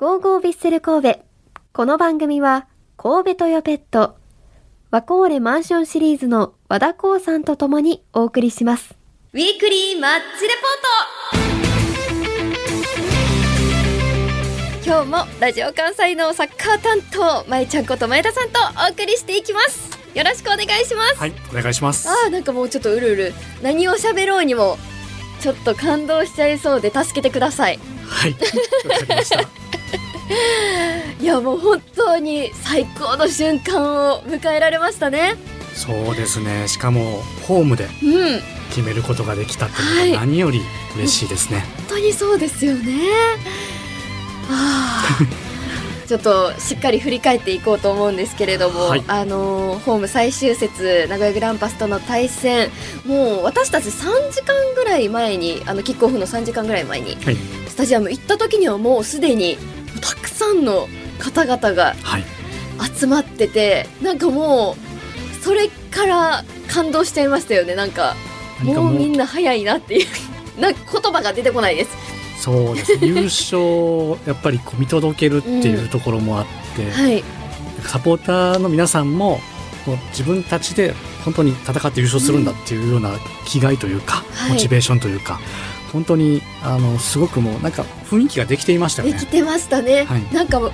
ゴーゴービッセル神戸。この番組は、神戸トヨペット、ワコーレマンションシリーズの和田光さんと共にお送りします。ウィークリーマッチレポート今日もラジオ関西のサッカー担当、まえちゃんこと前田さんとお送りしていきます。よろしくお願いします。はい、お願いします。ああ、なんかもうちょっとうるうる。何を喋ろうにも、ちょっと感動しちゃいそうで助けてください。はい、わかりました。いやもう本当に最高の瞬間を迎えられましたね。そうですね。しかもホームでうん、本決めることができたっていうのはが何より嬉しいですね。当にそうですよね。ああ、ちょっとしっかり振り返っていこうと思うんですけれども、はい。あのーホーム最終節名古屋グランパスとの対戦、もう私たち3時間ぐらい前にあのキックオフの3時間ぐらい前にはい、スタジアム行った時にはもうすでにたくさんの方々がはい、集まっててなんかもうそれから感動しちゃいましたよね。なんかもうみんな早いなっていう。なんか言葉が出てこないですそうです。優勝をやっぱりこう見届けるっていうところもあって、はいサポーターの皆さんもこう自分たちで本当に戦って優勝するんだっていうような気概というか、はいモチベーションというか。本当にあのすごくもうなんか雰囲気ができていましたよねでき。てましたね、はいなんかもう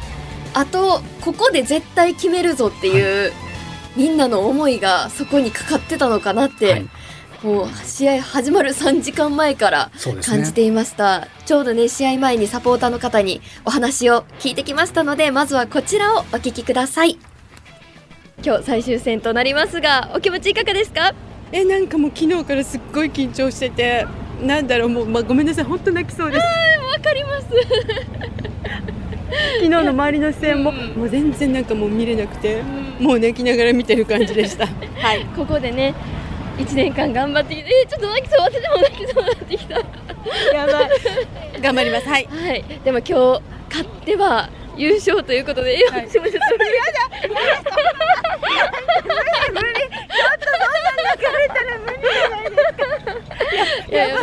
あとここで絶対決めるぞっていう、みんなの思いがそこにかかってたのかなって、はい、もう試合始まる3時間前から。感じていました、ちょうどね試合前にサポーターの方にお話を聞いてきましたのでまずはこちらをお聞きください。今日最終戦となりますがお気持ちいかがですか？えなんかもう昨日からすっごい緊張しててなんだろうもう、まあ、ごめんなさい。本当泣きそうです。わかります。昨日の周りの視線も、もう全然なんかもう見れなくて、もう泣きながら見てる感じでした。はい。ここでね1年間頑張ってきてえーちょっと泣きそう私も泣きそうになってきた。やばい。頑張ります。はい。はい。でも今日勝っては優勝ということで、い。やはいすみませんいやいや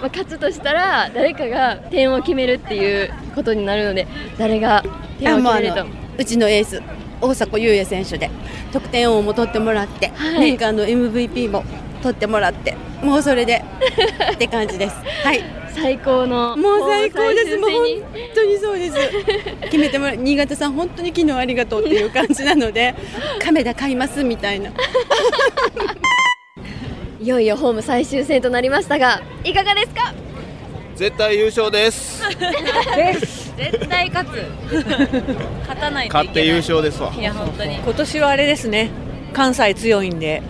まあ、勝つとしたら誰かが点を決めるっていうことになるので誰が点を決めるとうちのエース大迫勇也選手で得点王も取ってもらって、はい。年間の MVP も取ってもらってもうそれでって感じです。はい。最高のもう最高です。もう本当にそうです。決めてもらう。新潟さん本当に昨日ありがとうっていう感じなので 亀田買いますみたいな。いよいよホーム最終戦となりましたがいかがですか？絶対優勝です。絶対勝つ。勝たないといけない。勝って優勝ですわ。いや本当に。今年はあれですね。関西強いんで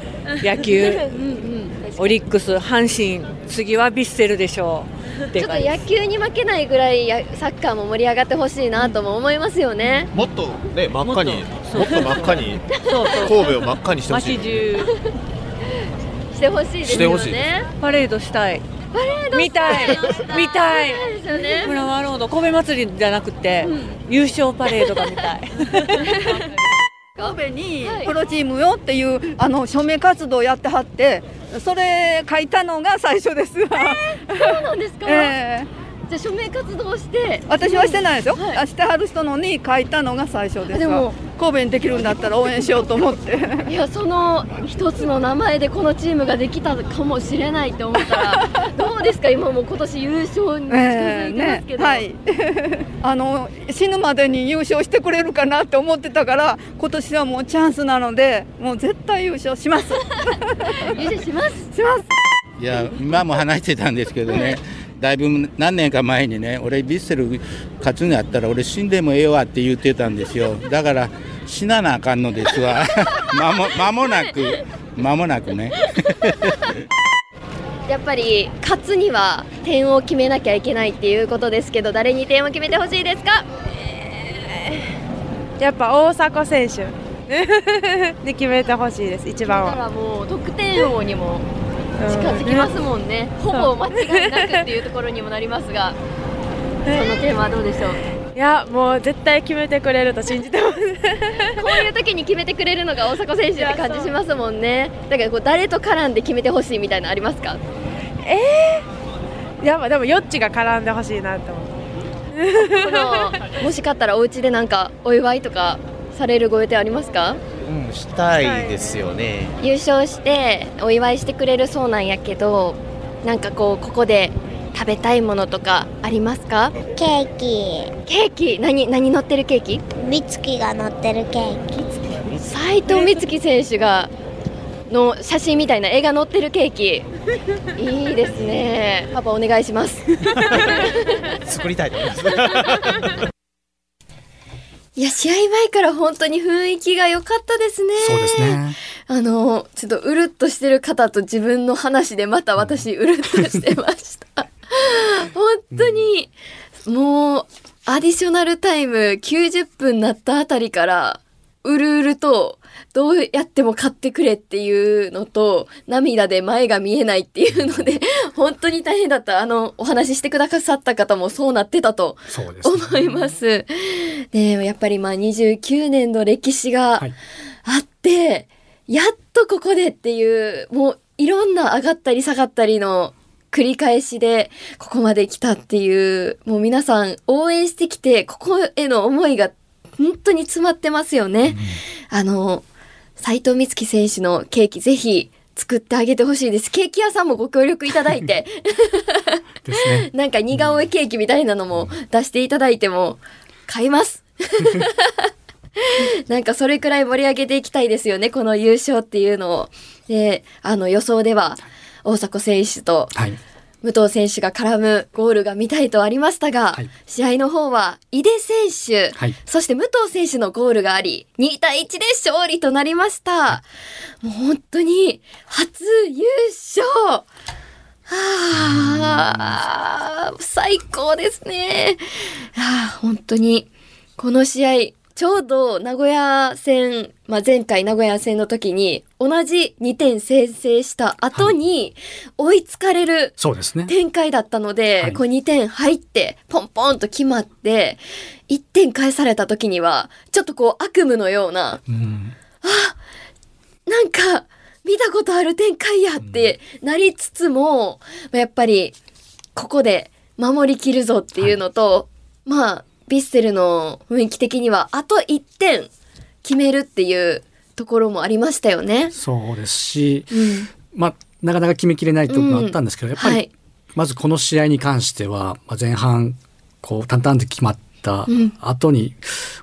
野球。オリックス阪神次はヴィッセルでしょう。ちょっと野球に負けないぐらいやサッカーも盛り上がってほしいなとも思いますよね。もっとね真っ赤にももっと真っ赤に神戸を真っ赤にしてほしい。街中。してほしいですよね。パレードしたい見たい。見たい。フラワーロード神戸祭りじゃなくて、優勝パレードが見たい。神戸にはいプロチームよっていうあの署名活動をやってはってそれ書いたのが最初ですわ、そうなんですか？ええじゃあ署名活動して。私はしてないですよ、はい。あしてはる人のに書いたのが最初ですでもわ神戸にできるんだったら応援しようと思って。いやその一つの名前でこのチームができたかもしれないって思ったら どうですか？今もう今年優勝に近づいてますけど、はい。あの死ぬまでに優勝してくれるかなって思ってたから今年はもうチャンスなのでもう絶対優勝します。優勝します。します。いや今も話してたんですけどね、だいぶ何年か前にね、俺、ヴィッセル勝つんやったら、俺、死んでもええわって言ってたんですよ、だから死ななあかんのですわ、間も間もなく、間もなくね。やっぱり勝つには点を決めなきゃいけないっていうことですけど誰に点を決めてほしいですか？やっぱ大迫選手。で決めてほしいです一番は。だからもう得点王にも近づきますもんね、ほぼ間違いなくっていうところにもなりますがその点はどうでしょう？いやもう絶対決めてくれると信じてます。こういう時に決めてくれるのが大迫選手って感じしますもんね。だからこう誰と絡んで決めてほしいみたいなのありますか？やっぱでもヨッチが絡んでほしいなって思う。もし勝ったらお家でなんかお祝いとかされるご予定ありますか？うんしたいですよね。優勝してお祝いしてくれるそうなんやけどなんかこうここで食べたいものとかありますか？ケーキ。ケーキ？何何乗ってるケーキ？美月が乗ってるケーキ。斉藤美月選手がの写真みたいな絵が載ってるケーキ。いいですね。パパお願いします。作りたいと思いますいや試合前から本当に雰囲気が良かったですね。そうですね。あのちょっとうるっとしてる方と自分の話でまた私うるっとしてました。本当にもうアディショナルタイム90分になったあたりからうるうるとどうやっても買ってくれっていうのと涙で前が見えないっていうので 本当に大変だった。あのお話ししてくださった方もそうなってたと思います。でやっぱりまあ29年の歴史がはい。あって、やっとここでっていうもういろんな上がったり下がったりの繰り返しでここまで来たっていうもう皆さん応援してきてここへの思いが本当に詰まってますよね。あの斉藤美月選手のケーキぜひ作ってあげてほしいです。ケーキ屋さんもご協力いただいて。ね。なんか似顔絵ケーキみたいなのも出していただいても買います。なんかそれくらい盛り上げていきたいですよね、この優勝っていうのを。で、あの予想では大迫選手とはい。武藤選手が絡むゴールが見たいとありましたが、はい。試合の方は井出選手、はい。そして武藤選手のゴールがあり、2対1で勝利となりました。もう本当に初優勝。はあ、最高ですね。はあ、本当に、この試合、ちょうど名古屋戦、まあ、前回名古屋戦の時に、同じ2点先制した後に、追いつかれるそうですね。展開だったので、はいこう2点入って、ポンポンと決まって、1点返された時には、ちょっとこう悪夢のような、うん。なんか、見たことある展開やってなりつつも、まあやっぱり、ここで守りきるぞっていうのと、まあ、ヴィッセルの雰囲気的には、あと1点決めるっていうところもありましたよね。そうですし、うん。まあ、なかなか決めきれないところもあったんですけど、やっぱり、はい。まずこの試合に関しては、まあ、前半こう淡々と決まったうん後に、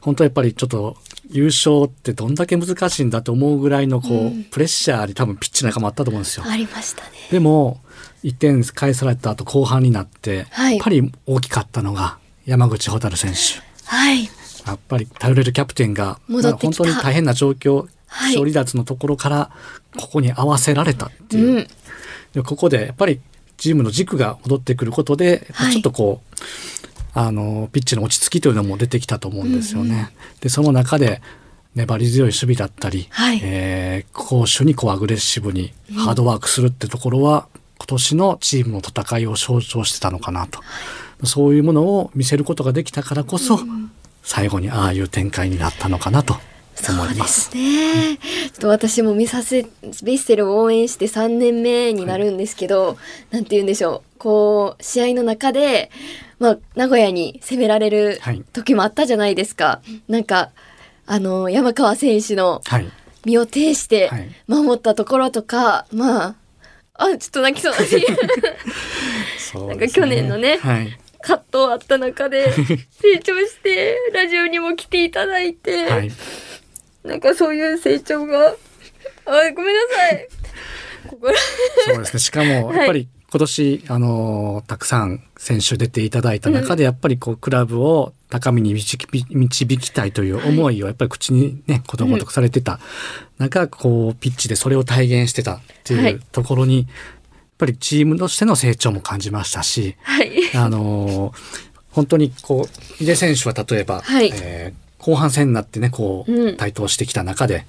本当やっぱりちょっと優勝ってどんだけ難しいんだと思うぐらいのこう、うんプレッシャーに多分ピッチの中もあったと思うんですよ。ありましたね。でも1点返された後後半になって、はいやっぱり大きかったのが山口蛍選手。はい。やっぱり頼れるキャプテンが、まあ本当に大変な状況、はい勝利脱のところからここに合わせられたっていう。うん。でここでやっぱりチームの軸が戻ってくることで、はいちょっとこうあのピッチの落ち着きというのも出てきたと思うんですよね。でその中で粘り強い守備だったり、はいえー攻守にこうアグレッシブにハードワークするってところは、今年のチームの戦いを象徴してたのかなと、そういうものを見せることができたからこそ、最後にああいう展開になったのかなと思います。すね。ちょっと私も見させ、ヴィッセルを応援して3年目になるんですけど、なんて言うんでしょう。こう、試合の中で、まあ、名古屋に攻められるはい時もあったじゃないですか。なんか、あの、山川選手のはい、身を挺してはい守ったところとか、まあ、あ、ちょっと泣きそう。だし、そうなんか去年のねはい。葛藤あった中で 成長して、ラジオにも来ていただいて、はい。なんかそういう成長が、あ、ごめんなさい。心そうですね。しかも、はいやっぱり今年、あのーたくさん選手出ていただいた中で、やっぱりこう、クラブを高みに導き導きたいという思いを、やっぱり口にね、ことごとくされてた。中、こう、ピッチでそれを体現してたってはい。いうところに、やっぱりチームとしての成長も感じましたし、はい。あのー本当にこう、井出選手は例えば、はい。えー後半戦になってね、こうん。う、台頭してきた中で、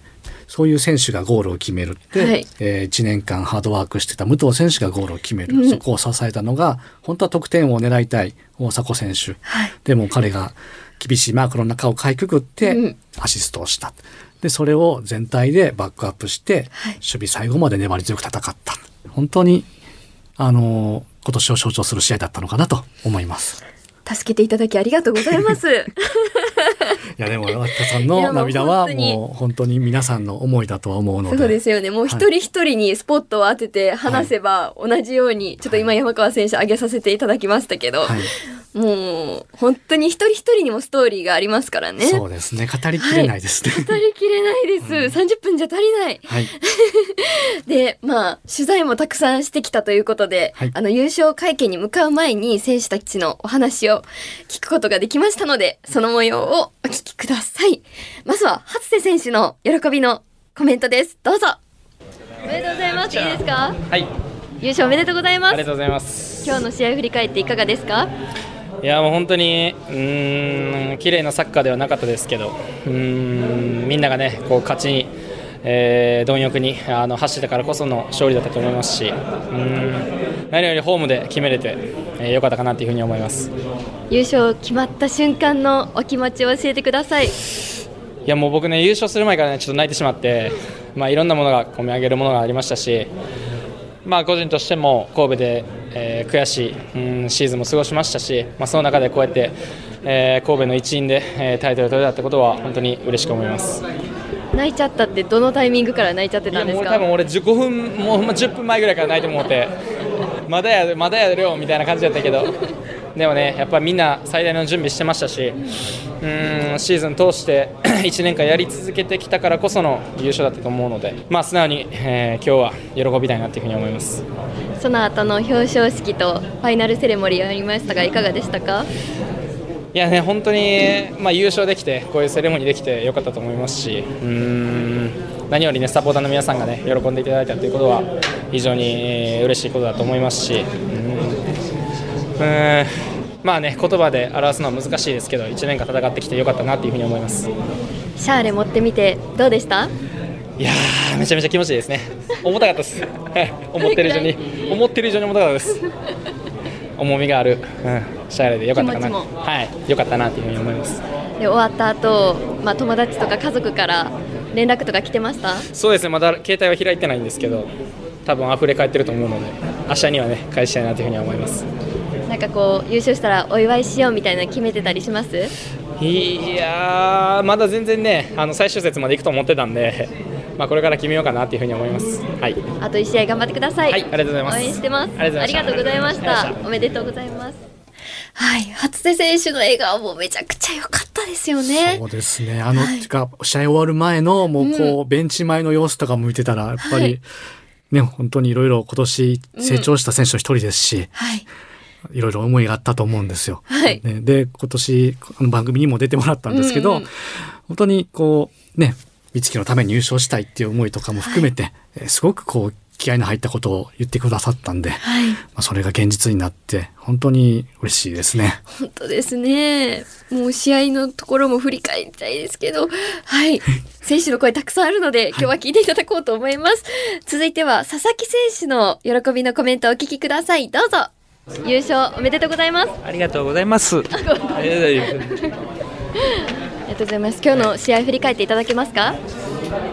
そういう選手がゴールを決めるって、はいえ1年間ハードワークしてた武藤選手がゴールを決める、うんそこを支えたのが、本当は得点を狙いたい大迫選手。はい。でも彼が厳しいマークの中をかいくぐってうんアシストをした。で、それを全体でバックアップして、はい守備最後まで粘り強く戦った。本当に、あのー今年を象徴する試合だったのかなと思います。助けていただきありがとうございます。いやでも脇田さんの涙はもう本当に皆さんの思いだとは思うので。そうですよね。もう一人一人にスポットを当てて話せば同じように、ちょっと今山川選手挙げさせていただきましたけど、もう本当に一人一人にもストーリーがありますからね。そうですね。語りきれないですね。語りきれないです。30分じゃ足りない。はい。で、まあ、取材もたくさんしてきたということで、あの、優勝会見に向かう前に選手たちのお話を聞くことができましたので、その模様をお聞きください。まずは、初瀬選手の喜びのコメントです。どうぞ。おめでとうございます。いいですか？はい、優勝おめでとうございます。ありがとうございます。今日の試合振り返っていかがですか？いやもう本当にうーん綺麗なサッカーではなかったですけど、うーんみんながねこう勝ちに、えー貪欲にあの走ったからこその勝利だったと思いますし、うーん何よりホームで決めれて良、えー良かったかなというふうに思います。優勝決まった瞬間のお気持ちを教えてください。いやもう僕ね優勝する前からねちょっと泣いてしまって、まあいろんなものが込み上げるものがありましたし、まあ個人としても神戸で、えー悔しい、うん、シーズンも過ごしましたし、まあその中でこうやって、えー神戸の一員で、えータイトルを取れたってことは本当に嬉しく思います。泣いちゃったってどのタイミングから泣いちゃってたんですか？多分俺15分もうほんま10分前ぐらいから泣いてもうてまだやまだやるよみたいな感じだったけど。でもねやっぱみんな最大の準備してましたしうーんシーズン通して 1年間やり続けてきたからこその優勝だったと思うのでまあ素直に、えー今日は喜びたいなというふうに思いますその後の表彰式とファイナルセレモニーありましたがいかがでしたか？いやね本当に、まあ、優勝できてこういうセレモニーできてよかったと思いますしうーん何よりねサポーターの皆さんがね喜んでいただいたということは非常にえー嬉しいことだと思いますしうーんまあね言葉で表すのは難しいですけど1年間戦ってきてよかったなというふうに思います。シャーレ持ってみてどうでした？いやーめちゃめちゃ気持ちいいですね。重たかったです。は い思ってる以上に。思ってる以上に重たかったです。重みがある、うん、シャーレでよかったかな。はい。よかったなというふうに思います。で終わった後、まあ友達とか家族から連絡とか来てました？そうですね。まだ携帯は開いてないんですけど多分溢れ返ってると思うので明日にはね返したいなというふうには思います。なんかこう優勝したらお祝いしようみたいなの決めてたりします？いやーまだ全然ねあの最終節まで行くと思ってたんで、まあ、これから決めようかなというふうに思います。はい。あと1試合頑張ってください。はいありがとうございます。応援してます。ありがとうございました。おめでとうございます。はい。初瀬選手の笑顔もめちゃくちゃ良かったですよね。そうですね。あの、てか試合終わる前の、もうこう、ベンチ前の様子とかも見てたら、やっぱり、はい。ね、本当にいろいろ今年成長した選手の一人ですし、はい。いろいろ思いがあったと思うんですよ。はい。ね、で、今年、この番組にも出てもらったんですけど、うんうん。本当にこう、ね、美月のために優勝したいっていう思いとかも含めて、えーすごくこう、気合の入ったことを言ってくださったんで、まあ、それが現実になって、本当に嬉しいですね。本当ですね。もう試合のところも振り返りたいですけどはい。選手の声たくさんあるので今日は聞いていただこうと思います、続いては佐々木選手の喜びのコメントをお聞きください。どうぞ。優勝おめでとうございます。ありがとうございます。ありがとうございます。今日の試合振り返っていただけますか？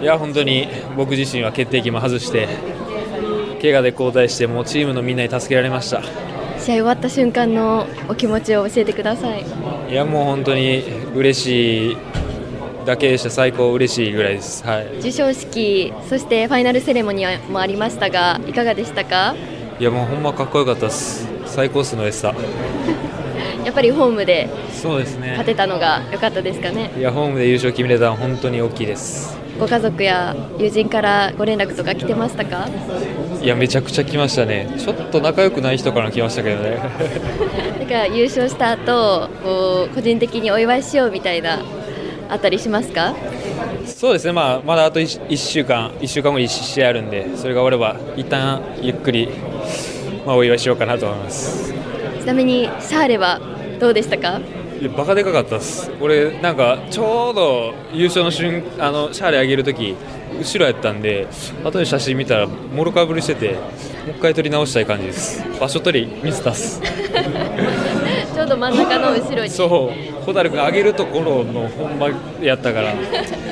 いや本当に僕自身は決定機も外して怪我で交代してもうチームのみんなに助けられました。試合終わった瞬間のお気持ちを教えてください。いやもう本当に嬉しいだけでした。最高嬉しいぐらいです。はい。授賞式そしてファイナルセレモニーもありましたがいかがでしたか？いやもうほんまかっこよかったです。最高数のでしたやっぱりホームでそうですね。勝てたのが良かったですかね？いやホームで優勝決めれたのは本当に大きいです。ご家族や友人からご連絡とか来てましたか？いやめちゃくちゃ来ましたね。ちょっと仲良くない人から来ましたけどね。だから優勝した後こう個人的にお祝いしようみたいなあったりしますか？そうですね、まあ、まだあと 1, 週間、1週間後に試合あるんで、それが終われば、一旦ゆっくり、まあ、お祝いしようかなと思います。ちなみにシャーレはどうでしたか？バカでかかったです、俺、なんかちょうど優勝の瞬あのシャーレ上げるとき、後ろやったんで、後で写真見たら、もろかぶりしてて、もう一回撮り直したい感じです、場所取り、ミスタっす。ちょうど真ん中の後ろに。そう、蛍君上げるところの本番やったから、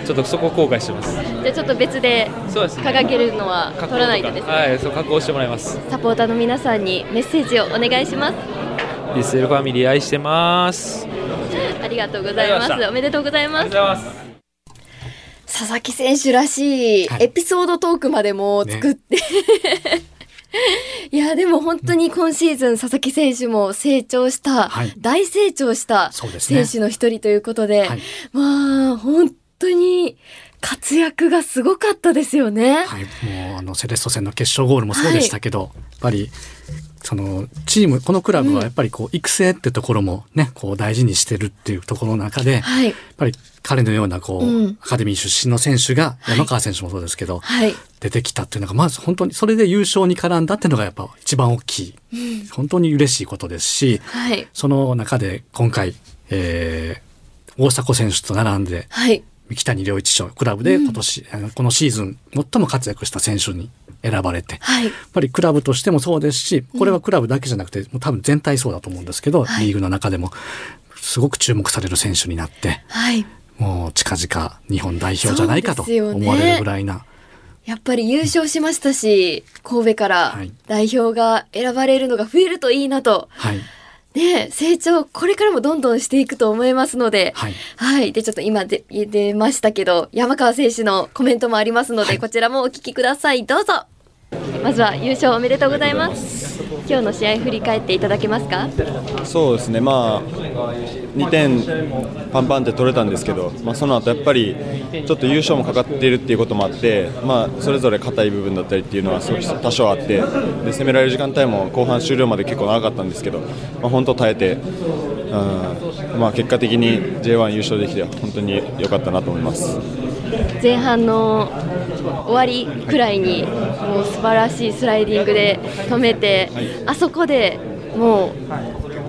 ちょっとそこ後悔してます。じゃあちょっと別でそうですね。掲げるのは取らないとですね。はい、そう加工してもらいます。サポーターの皆さんにメッセージをお願いしますヴィッセルファミリー愛してます。ありがとうございます。おめでとうございます。佐々木選手らしいエピソードトークまでも作って、いやでも本当に今シーズン佐々木選手も成長した、大成長した選手の一人ということで、まあ本当に活躍がすごかったですよね。はい、もうあのセレッソ戦の決勝ゴールもそうでしたけど、やっぱりそのチームこのクラブはやっぱりこう育成ってところもねこう大事にしてるっていうところの中で、はいやっぱり彼のようなこう、うんアカデミー出身の選手が山川選手もそうですけど、はい。出てきたっていうのがまず本当にそれで優勝に絡んだっていうのがやっぱ一番大きいうん本当に嬉しいことですし、はい。その中で今回、えー大迫選手と並んではい。三木谷良一賞クラブで今年、あのこのシーズン最も活躍した選手に選ばれて、はい。やっぱりクラブとしてもそうですし、これはクラブだけじゃなくて、もう多分全体そうだと思うんですけど、はい。リーグの中でもすごく注目される選手になって、はい。もう近々日本代表じゃないかと思われるぐらいな、やっぱり優勝しましたし、神戸から代表が選ばれるのが増えるといいなと。はい、ね、成長、これからもどんどんしていくと思いますので、はい、はい。で、ちょっと今で出ましたけど、山川選手のコメントもありますので、こちらもお聞きください。どうぞ。まずは優勝おめでとうございます。今日の試合振り返っていただけますか？そうですね、まあ、2点パンパンって取れたんですけど、まあ、その後やっぱりちょっと優勝もかかっているっていうこともあって、まあ、それぞれ硬い部分だったりっていうのは多少あってで攻められる時間帯も後半終了まで結構長かったんですけど、まあ、本当耐えて、うんまあ、結果的に J1 優勝できて本当に良かったなと思います。前半の終わりくらいにもう素晴らしいスライディングで止めて、あそこでもう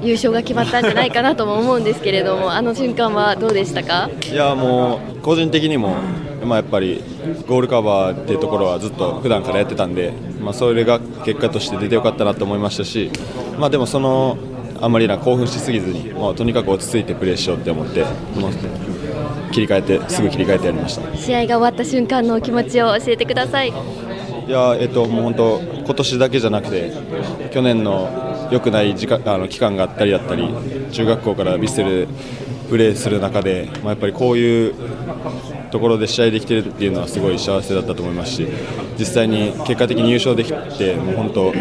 優勝が決まったんじゃないかなとも思うんですけれどもあの瞬間はどうでしたか？いやもう個人的にも、まあ、やっぱりゴールカバーっていうところはずっと普段からやってたんで、まあ、それが結果として出てよかったなと思いましたし、まあ、でもそのあんまりな興奮しすぎずに、まあ、とにかく落ち着いてプレーしようって思ってもう切り替えてすぐ切り替えてやりました。試合が終わった瞬間のお気持ちを教えてくださいいやえっともう本当今年だけじゃなくて去年の良くない時間あの期間があったりだったり中学校からヴィッセルプレーする中で、まあ、やっぱりこういうところで試合できてるっていうのはすごい幸せだったと思いますし実際に結果的に優勝できてもう本当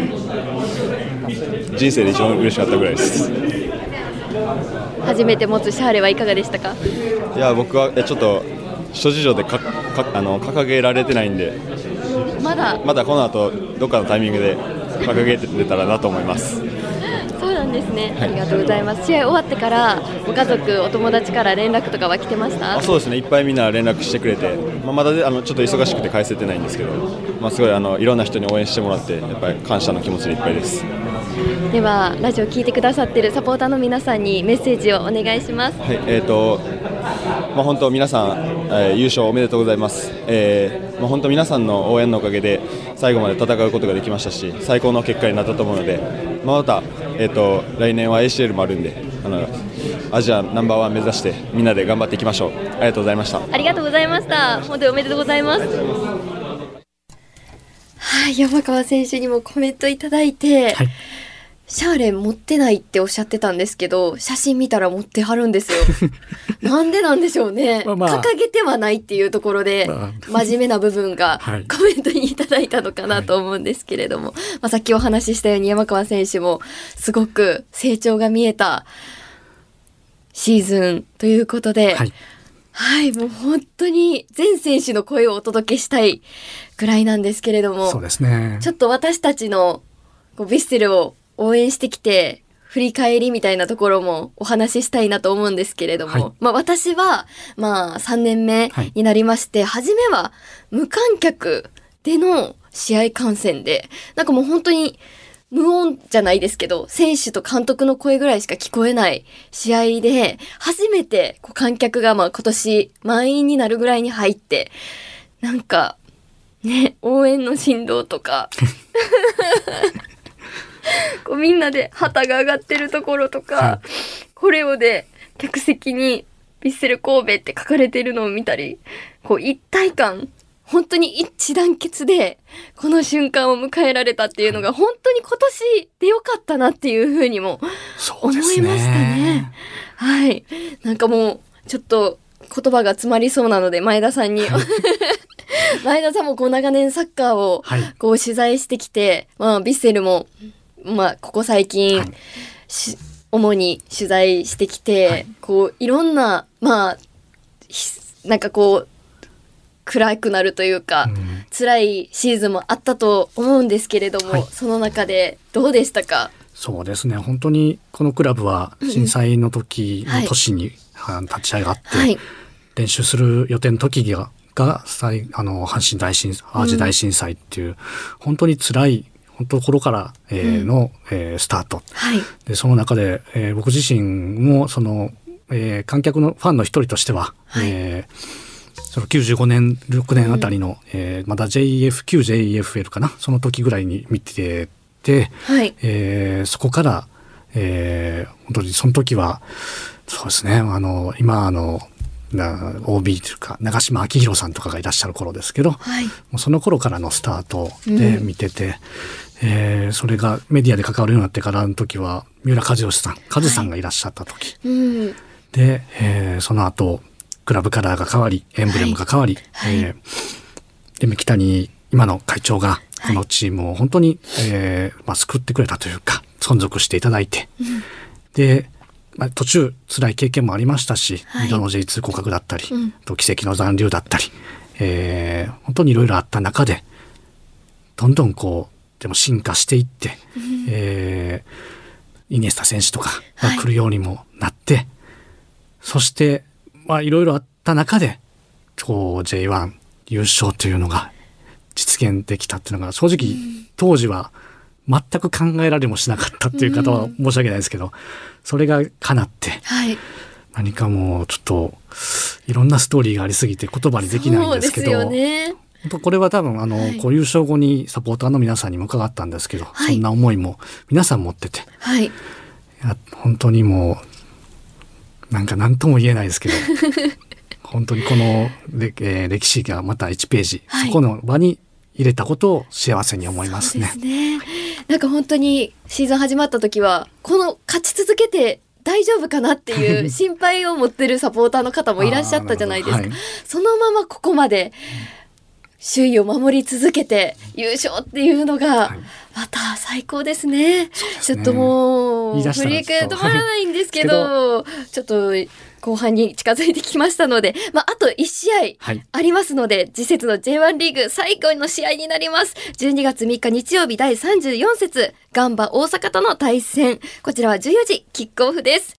人生で一番嬉しかったぐらいです。初めて持つシャーレはいかがでしたか？いや僕はえちょっと諸事情でかかあの掲げられてないんで。まだ？まだこの後どっかのタイミングで掲げて出たらなと思います。そうなんですね、はい。ありがとうございます。試合終わってからご家族お友達から連絡とかは来てました？あそうですね。いっぱいみんな連絡してくれて、まあ、まだであのちょっと忙しくて返せてないんですけど、まあ、すごいあのいろんな人に応援してもらってやっぱり感謝の気持ちでいっぱいです。ではラジオ聞いてくださってるサポーターの皆さんにメッセージをお願いします。はい、えーとまあ、本当皆さん、えー優勝おめでとうございます、えーまあ、本当皆さんの応援のおかげで最後まで戦うことができましたし最高の結果になったと思うので、まあ、また、えー、と来年は ACL もあるんであのアジアナンバーワン目指してみんなで頑張っていきましょう。ありがとうございました。ありがとうございました。本当におめでとうございますはい山川選手にもコメントいただいて、シャーレン持ってないっておっしゃってたんですけど写真見たら持ってはるんですよ。なんでなんでしょうね、まあまあ。掲げてはないっていうところで、真面目な部分が はい。コメントにいただいたのかなと思うんですけれども、まあ、さっきお話ししたように山川選手もすごく成長が見えたシーズンということで、はい、もう本当に全選手の声をお届けしたいぐらいなんですけれども、そうですね。ちょっと私たちのこうヴィッセルを応援してきて、振り返りみたいなところもお話ししたいなと思うんですけれども、はいまあ私は、まあ3年目になりまして、初めは無観客での試合観戦で、なんかもう本当に無音じゃないですけど、選手と監督の声ぐらいしか聞こえない試合で、初めてこう観客がまあ今年満員になるぐらいに入って、なんか、ね、応援の振動とか、こうみんなで旗が上がってるところとか、コレオで客席にヴィッセル神戸って書かれてるのを見たり、こう一体感本当に一致団結でこの瞬間を迎えられたっていうのが本当に今年でよかったなっていうふうにも思いましたね。はい。なんかもうちょっと言葉が詰まりそうなので前田さんに、前田さんもこう長年サッカーをこう取材してきて、まあビッセルもまあここ最近、し主に取材してきて、こういろんなまあひなんかこう暗くなるというか、辛いシーズンもあったと思うんですけれども、その中でどうでしたか？そうですね。本当にこのクラブは震災の時の年に、あ立ち上がって、はい。練習する予定の時があの阪神大震淡路大震災っていう、本当に辛い本当頃から、えーの、えースタート。はい。でその中で、えー僕自身もその、えー観客のファンの一人としては、えーその95年6年あたりの、えーまだ JF9JFL かな？その時ぐらいに見てて、はい。えーそこから、えー本当にその時はそうですねあの今あのな OB というか長嶋昭宏さんとかがいらっしゃる頃ですけど、はい。もうその頃からのスタートで見てて、えーそれがメディアで関わるようになってからの時は三浦知良さんカズさんがいらっしゃった時、うん。で、えーその後クラブカラーが変わりエンブレムが変わり、えーで三木谷今の会長がこのチームを本当に、えーまあ、救ってくれたというか存続していただいて、で、まあ、途中辛い経験もありましたし、はい。2度の J2 降格だったり、うん。と奇跡の残留だったり、えー本当にいろいろあった中でどんどんこうでも進化していって、えーイニエスタ選手とかが来るようにもなって、そしてまあいろいろあった中でこう J1 優勝というのが実現できたっていうのが正直当時は全く考えられもしなかったっていう方は申し訳ないですけど、それが叶ってはい。何かもうちょっといろんなストーリーがありすぎて言葉にできないんですけどね。これは多分あの、こう優勝後にサポーターの皆さんにも伺ったんですけど、そんな思いも皆さん持っててはい。いや本当にもうなんか何とも言えないですけど 本当にこのれ、えー歴史がまた1ページ、はいそこの場に入れたことを幸せに思いますね。ね。なんか本当にシーズン始まった時はこの勝ち続けて大丈夫かなっていう 心配を持ってるサポーターの方もいらっしゃったじゃないですか。あーなるほそのままここまで首位を守り続けて優勝っていうのがまた最高ですね。ちょっともう言い出した振り返止まらないんですけど、ちょっと後半に近づいてきましたので、まああと1試合はいありますので、次節の J1 リーグ最後の試合になります。12月3日日曜日第34節、ガンバ大阪との対戦。こちらは14時キックオフです。